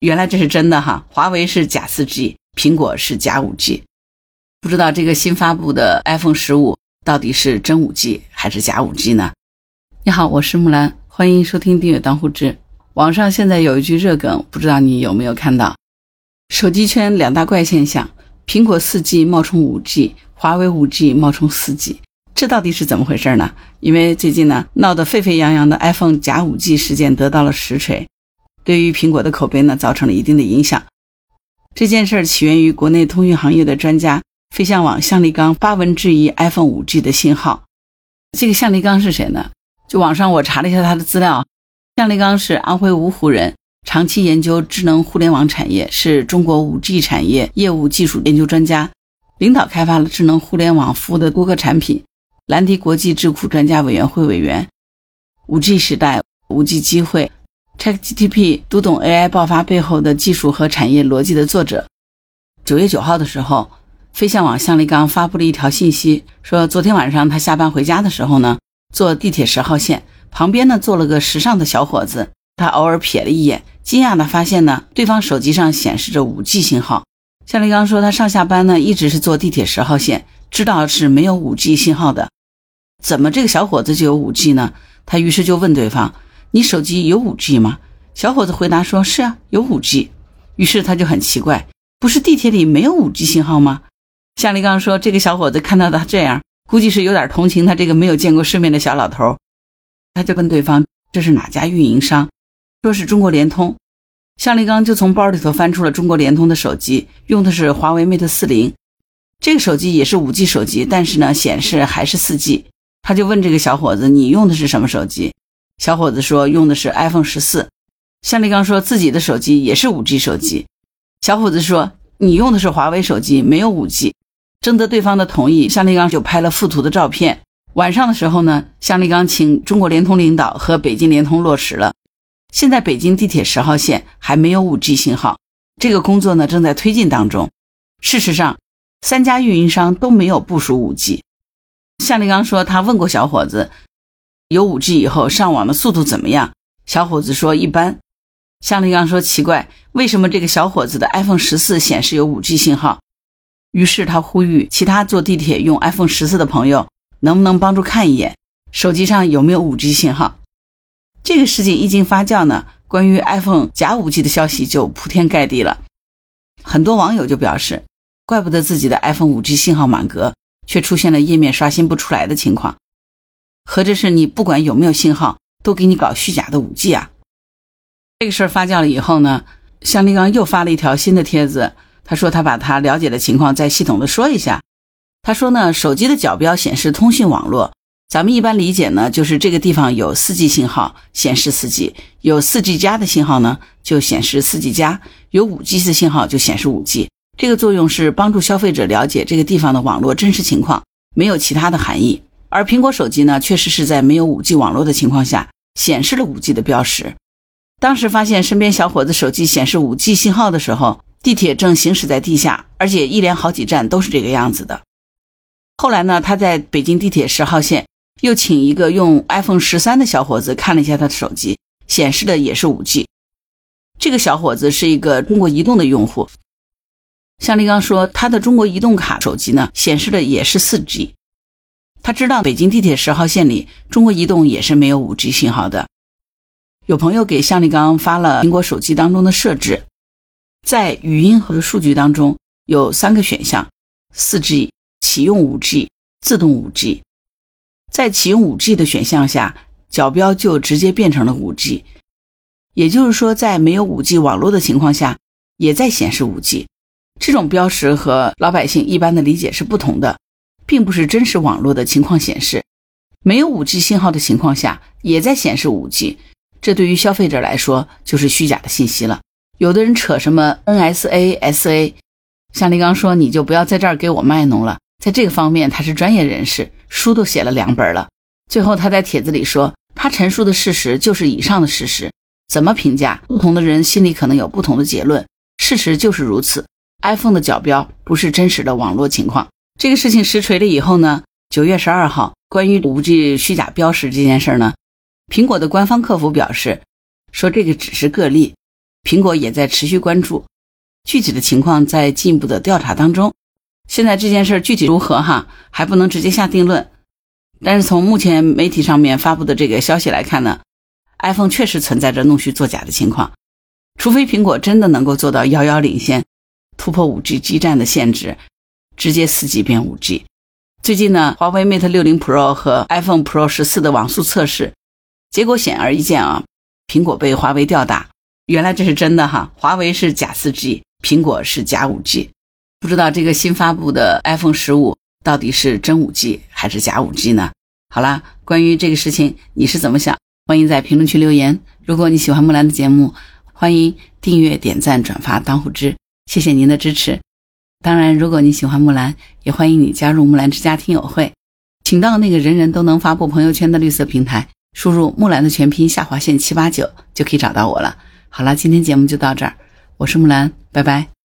原来这是真的哈，华为是假四 G，苹果是假五 G。不知道这个新发布的 iPhone 十五到底是真五 G 还是假五 G 呢？你好，我是木兰，欢迎收听订阅当户知。网上现在有一句热梗，不知道你有没有看到？手机圈两大怪现象：苹果四 G 冒充五 G，华为五 G 冒充四 G。这到底是怎么回事呢？因为最近呢闹得沸沸扬扬的 iPhone 假五 G 事件得到了实锤。对于苹果的口碑呢，造成了一定的影响。这件事儿起源于国内通讯行业的专家飞象网向立刚发文质疑 iPhone 5G 的信号。这个向立刚是谁呢？就网上我查了一下他的资料，向立刚是安徽芜湖人，长期研究智能互联网产业，是中国 5G 产业业务技术研究专家，领导开发了智能互联网服务的多个产品，蓝迪国际智库专家委员会委员。5G 时代，5G 机会。ChatGPT 读懂 AI 爆发背后的技术和产业逻辑的作者，九月九号的时候，飞象网向立刚发布了一条信息，说昨天晚上他下班回家的时候呢，坐地铁十号线旁边呢坐了个时尚的小伙子，他偶尔瞥了一眼，惊讶的发现呢，对方手机上显示着 5G 信号。向立刚说他上下班呢一直是坐地铁十号线，知道是没有 5G 信号的，怎么这个小伙子就有 5G 呢？他于是就问对方。你手机有五 G 吗？小伙子回答说：“是啊，有五 G。”于是他就很奇怪，不是地铁里没有五 G 信号吗？向立刚说：“这个小伙子看到他这样，估计是有点同情他这个没有见过世面的小老头。”他就问对方：“这是哪家运营商？”说是中国联通。向立刚就从包里头翻出了中国联通的手机，用的是华为 Mate 四零，这个手机也是五 G 手机，但是呢显示还是四 G。他就问这个小伙子：“你用的是什么手机？”小伙子说用的是 iPhone 十四，向立刚说自己的手机也是 5G 手机。小伙子说你用的是华为手机，没有 5G。征得对方的同意，向立刚就拍了附图的照片。晚上的时候呢，向立刚请中国联通领导和北京联通落实了。现在北京地铁十号线还没有 5G 信号，这个工作呢正在推进当中。事实上，三家运营商都没有部署 5G。向立刚说他问过小伙子。有五 G 以后上网的速度怎么样？小伙子说一般。向立刚说奇怪，为什么这个小伙子的 iPhone 十四显示有五 G 信号？于是他呼吁其他坐地铁用 iPhone 十四的朋友，能不能帮助看一眼手机上有没有五 G 信号？这个事情一经发酵呢，关于 iPhone 假五 G 的消息就铺天盖地了。很多网友就表示，怪不得自己的 iPhone 五 G 信号满格，却出现了页面刷新不出来的情况。合着是你不管有没有信号，都给你搞虚假的五 G 啊！这个事儿发酵了以后呢，向立刚又发了一条新的帖子，他说他把他了解的情况再系统的说一下。他说呢，手机的角标显示通讯网络，咱们一般理解呢，就是这个地方有 4G 信号显示 4G，有 4G 加的信号呢就显示 4G 加，有 5G 的信号就显示 5G。这个作用是帮助消费者了解这个地方的网络真实情况，没有其他的含义。而苹果手机呢，确实是在没有 5G 网络的情况下显示了 5G 的标识。当时发现身边小伙子手机显示 5G 信号的时候，地铁正行驶在地下，而且一连好几站都是这个样子的。后来呢，他在北京地铁十号线又请一个用 iPhone 十三的小伙子看了一下他的手机，显示的也是 5G。这个小伙子是一个中国移动的用户。向立刚说，他的中国移动卡手机呢，显示的也是 4G。他知道北京地铁十号线里，中国移动也是没有 5G 信号的。有朋友给向立刚发了苹果手机当中的设置，在语音和数据当中有三个选项：4G、启用 5G、自动 5G。在启用 5G 的选项下，角标就直接变成了 5G，也就是说，在没有 5G 网络的情况下，也在显示 5G。这种标识和老百姓一般的理解是不同的。并不是真实网络的情况显示，没有 5G 信号的情况下也在显示 5G，这对于消费者来说就是虚假的信息了。有的人扯什么 NSA、SA，像立刚说，你就不要在这儿给我卖弄了。在这个方面他是专业人士，书都写了两本了。最后他在帖子里说，他陈述的事实就是以上的事实，怎么评价，不同的人心里可能有不同的结论，事实就是如此。iPhone 的角标不是真实的网络情况。这个事情实锤了以后呢，九月十二号，关于五 G 虚假标识这件事呢，苹果的官方客服表示，说这个只是个例，苹果也在持续关注，具体的情况在进一步的调查当中。现在这件事具体如何哈，还不能直接下定论。但是从目前媒体上面发布的这个消息来看呢，iPhone 确实存在着弄虚作假的情况。除非苹果真的能够做到遥遥领先，突破 5G 基站的限制，直接 4G 变 5G。最近呢，华为 Mate 60 Pro 和 iPhone Pro 十四的网速测试结果显而易见啊，苹果被华为吊打。原来这是真的哈，华为是假 4G，苹果是假 5G。不知道这个新发布的 iPhone 十五到底是真 5G 还是假 5G 呢？好啦，关于这个事情你是怎么想？欢迎在评论区留言。如果你喜欢木兰的节目，欢迎订阅、点赞、转发、当护知，谢谢您的支持。当然，如果你喜欢木兰，也欢迎你加入木兰之家听友会，请到那个人人都能发布朋友圈的绿色平台，输入木兰的全拼下划线七八九就可以找到我了。好了，今天节目就到这儿，我是木兰，拜拜。